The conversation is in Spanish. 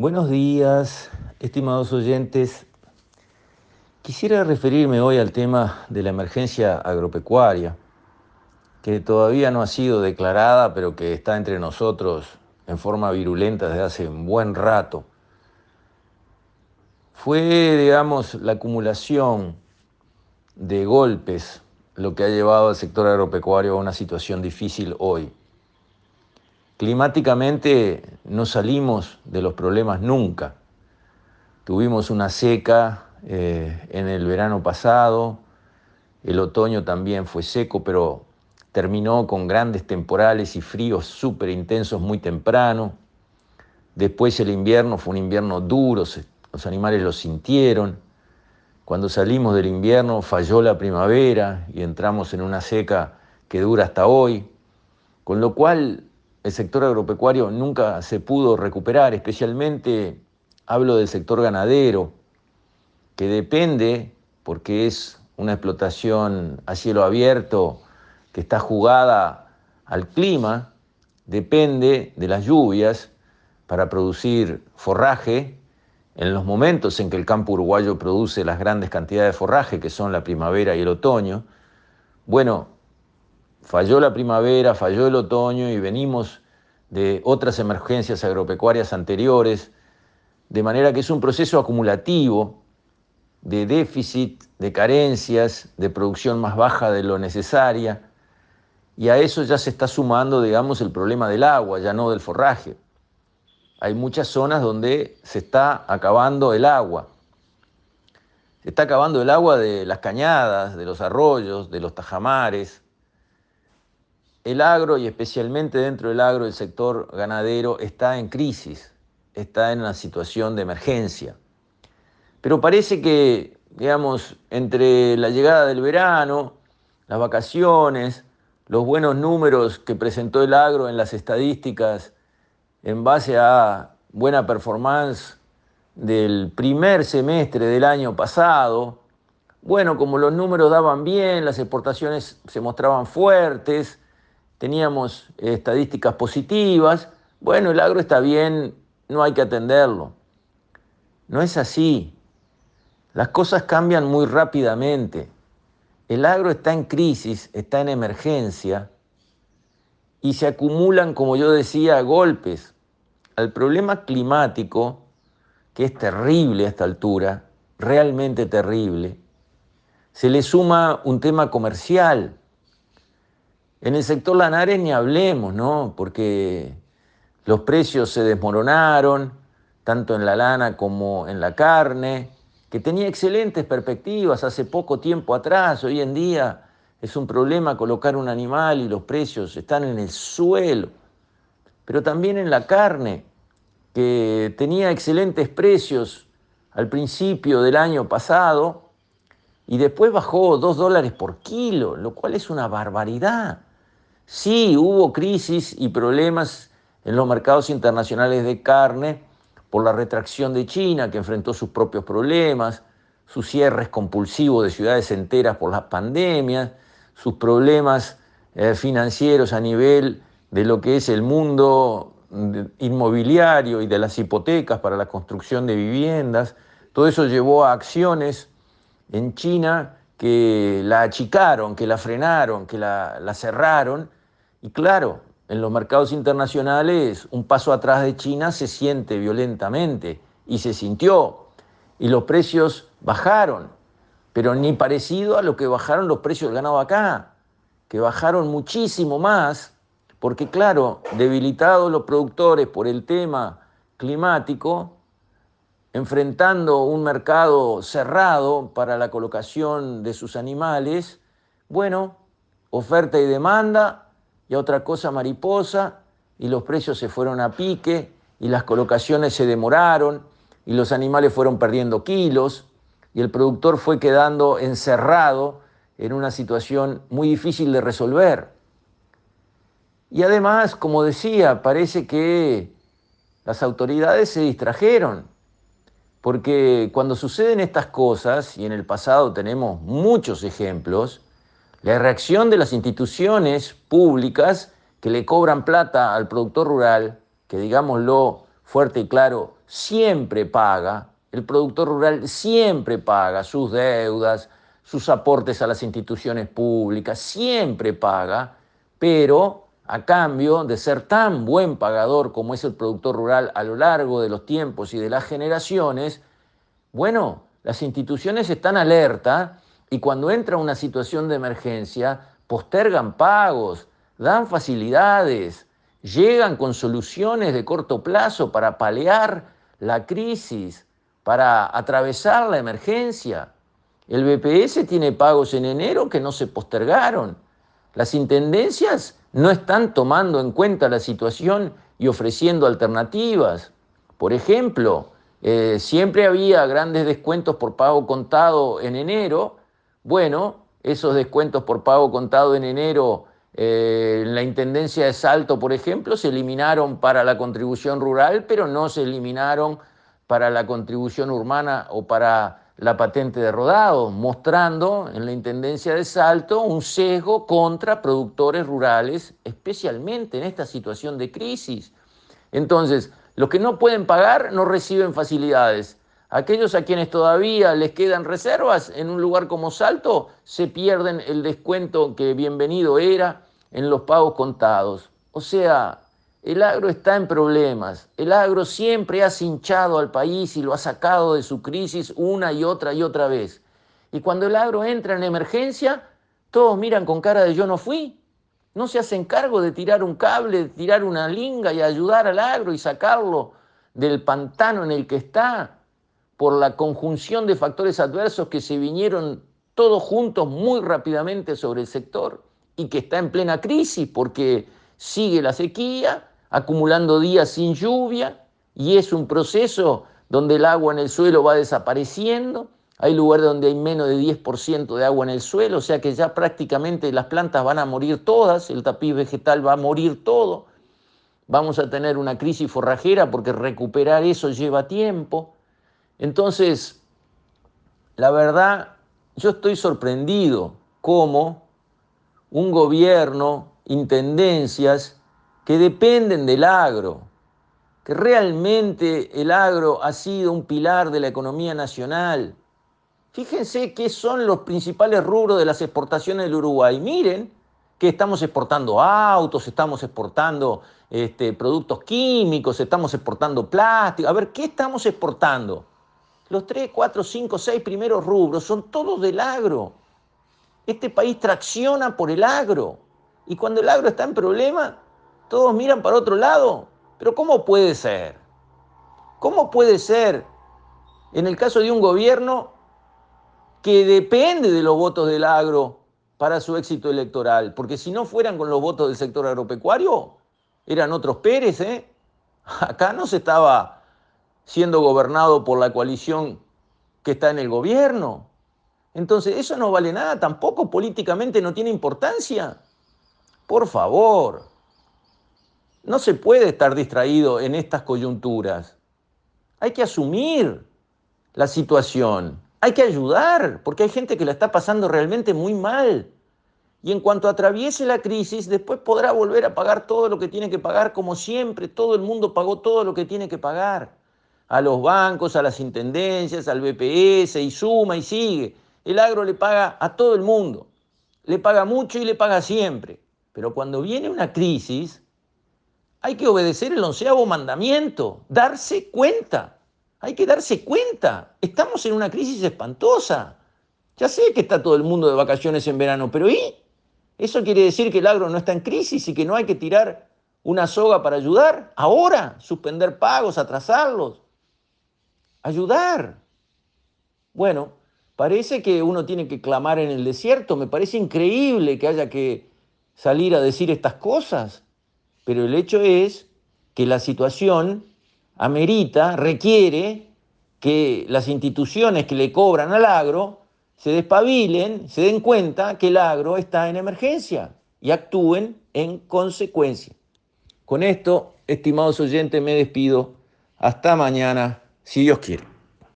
Buenos días, estimados oyentes. Quisiera referirme hoy al tema de la emergencia agropecuaria, que todavía no ha sido declarada, pero que está entre nosotros en forma virulenta desde hace un buen rato. Fue, digamos, la acumulación de golpes lo que ha llevado al sector agropecuario a una situación difícil hoy. Climáticamente no salimos de los problemas nunca. Tuvimos una seca eh, en el verano pasado, el otoño también fue seco, pero terminó con grandes temporales y fríos súper intensos muy temprano. Después el invierno fue un invierno duro, los animales lo sintieron. Cuando salimos del invierno falló la primavera y entramos en una seca que dura hasta hoy, con lo cual el sector agropecuario nunca se pudo recuperar, especialmente hablo del sector ganadero, que depende, porque es una explotación a cielo abierto que está jugada al clima, depende de las lluvias para producir forraje en los momentos en que el campo uruguayo produce las grandes cantidades de forraje, que son la primavera y el otoño. Bueno, falló la primavera, falló el otoño y venimos de otras emergencias agropecuarias anteriores, de manera que es un proceso acumulativo de déficit, de carencias, de producción más baja de lo necesaria, y a eso ya se está sumando, digamos, el problema del agua, ya no del forraje. Hay muchas zonas donde se está acabando el agua. Se está acabando el agua de las cañadas, de los arroyos, de los tajamares, el agro y especialmente dentro del agro el sector ganadero está en crisis, está en una situación de emergencia. Pero parece que, digamos, entre la llegada del verano, las vacaciones, los buenos números que presentó el agro en las estadísticas en base a buena performance del primer semestre del año pasado, bueno, como los números daban bien, las exportaciones se mostraban fuertes, teníamos estadísticas positivas, bueno, el agro está bien, no hay que atenderlo. No es así. Las cosas cambian muy rápidamente. El agro está en crisis, está en emergencia y se acumulan, como yo decía, golpes. Al problema climático, que es terrible a esta altura, realmente terrible, se le suma un tema comercial en el sector lanares ni hablemos, ¿no? Porque los precios se desmoronaron, tanto en la lana como en la carne, que tenía excelentes perspectivas hace poco tiempo atrás, hoy en día es un problema colocar un animal y los precios están en el suelo, pero también en la carne, que tenía excelentes precios al principio del año pasado y después bajó dos dólares por kilo, lo cual es una barbaridad. Sí, hubo crisis y problemas en los mercados internacionales de carne por la retracción de China, que enfrentó sus propios problemas, sus cierres compulsivos de ciudades enteras por las pandemias, sus problemas eh, financieros a nivel de lo que es el mundo inmobiliario y de las hipotecas para la construcción de viviendas. Todo eso llevó a acciones en China que la achicaron, que la frenaron, que la cerraron y claro, en los mercados internacionales un paso atrás de China se siente violentamente y se sintió. Y los precios bajaron, pero ni parecido a lo que bajaron los precios del ganado acá, que bajaron muchísimo más, porque claro, debilitados los productores por el tema climático, enfrentando un mercado cerrado para la colocación de sus animales, bueno, oferta y demanda, y otra cosa mariposa, y los precios se fueron a pique, y las colocaciones se demoraron, y los animales fueron perdiendo kilos, y el productor fue quedando encerrado en una situación muy difícil de resolver. Y además, como decía, parece que las autoridades se distrajeron, porque cuando suceden estas cosas, y en el pasado tenemos muchos ejemplos, la reacción de las instituciones públicas que le cobran plata al productor rural, que digámoslo fuerte y claro, siempre paga, el productor rural siempre paga sus deudas, sus aportes a las instituciones públicas, siempre paga, pero a cambio de ser tan buen pagador como es el productor rural a lo largo de los tiempos y de las generaciones, bueno, las instituciones están alerta y cuando entra una situación de emergencia, postergan pagos, dan facilidades, llegan con soluciones de corto plazo para paliar la crisis, para atravesar la emergencia. El BPS tiene pagos en enero que no se postergaron. Las intendencias no están tomando en cuenta la situación y ofreciendo alternativas. Por ejemplo, eh, siempre había grandes descuentos por pago contado en enero. Bueno, esos descuentos por pago contado en enero eh, en la Intendencia de Salto, por ejemplo, se eliminaron para la contribución rural, pero no se eliminaron para la contribución urbana o para la patente de rodado, mostrando en la Intendencia de Salto un sesgo contra productores rurales, especialmente en esta situación de crisis. Entonces, los que no pueden pagar no reciben facilidades. Aquellos a quienes todavía les quedan reservas en un lugar como Salto se pierden el descuento que bienvenido era en los pagos contados. O sea, el agro está en problemas. El agro siempre ha cinchado al país y lo ha sacado de su crisis una y otra y otra vez. Y cuando el agro entra en emergencia, todos miran con cara de yo no fui. No se hacen cargo de tirar un cable, de tirar una linga y ayudar al agro y sacarlo del pantano en el que está por la conjunción de factores adversos que se vinieron todos juntos muy rápidamente sobre el sector y que está en plena crisis porque sigue la sequía, acumulando días sin lluvia y es un proceso donde el agua en el suelo va desapareciendo. Hay lugares donde hay menos de 10% de agua en el suelo, o sea que ya prácticamente las plantas van a morir todas, el tapiz vegetal va a morir todo. Vamos a tener una crisis forrajera porque recuperar eso lleva tiempo. Entonces, la verdad, yo estoy sorprendido cómo un gobierno, intendencias, que dependen del agro, que realmente el agro ha sido un pilar de la economía nacional. Fíjense qué son los principales rubros de las exportaciones del Uruguay. Miren que estamos exportando autos, estamos exportando este, productos químicos, estamos exportando plástico. A ver, ¿qué estamos exportando? Los tres, cuatro, cinco, seis primeros rubros son todos del agro. Este país tracciona por el agro. Y cuando el agro está en problema, todos miran para otro lado. Pero ¿cómo puede ser? ¿Cómo puede ser en el caso de un gobierno que depende de los votos del agro para su éxito electoral? Porque si no fueran con los votos del sector agropecuario, eran otros Pérez, ¿eh? Acá no se estaba siendo gobernado por la coalición que está en el gobierno. Entonces, eso no vale nada, tampoco políticamente no tiene importancia. Por favor. No se puede estar distraído en estas coyunturas. Hay que asumir la situación. Hay que ayudar, porque hay gente que la está pasando realmente muy mal. Y en cuanto atraviese la crisis, después podrá volver a pagar todo lo que tiene que pagar, como siempre, todo el mundo pagó todo lo que tiene que pagar. A los bancos, a las intendencias, al BPS, y suma y sigue. El agro le paga a todo el mundo. Le paga mucho y le paga siempre. Pero cuando viene una crisis, hay que obedecer el onceavo mandamiento, darse cuenta. Hay que darse cuenta. Estamos en una crisis espantosa. Ya sé que está todo el mundo de vacaciones en verano, pero ¿y? ¿Eso quiere decir que el agro no está en crisis y que no hay que tirar una soga para ayudar? Ahora, suspender pagos, atrasarlos. Ayudar. Bueno, parece que uno tiene que clamar en el desierto. Me parece increíble que haya que salir a decir estas cosas pero el hecho es que la situación amerita, requiere que las instituciones que le cobran al agro se despabilen, se den cuenta que el agro está en emergencia y actúen en consecuencia. Con esto, estimados oyentes, me despido. Hasta mañana, si Dios quiere.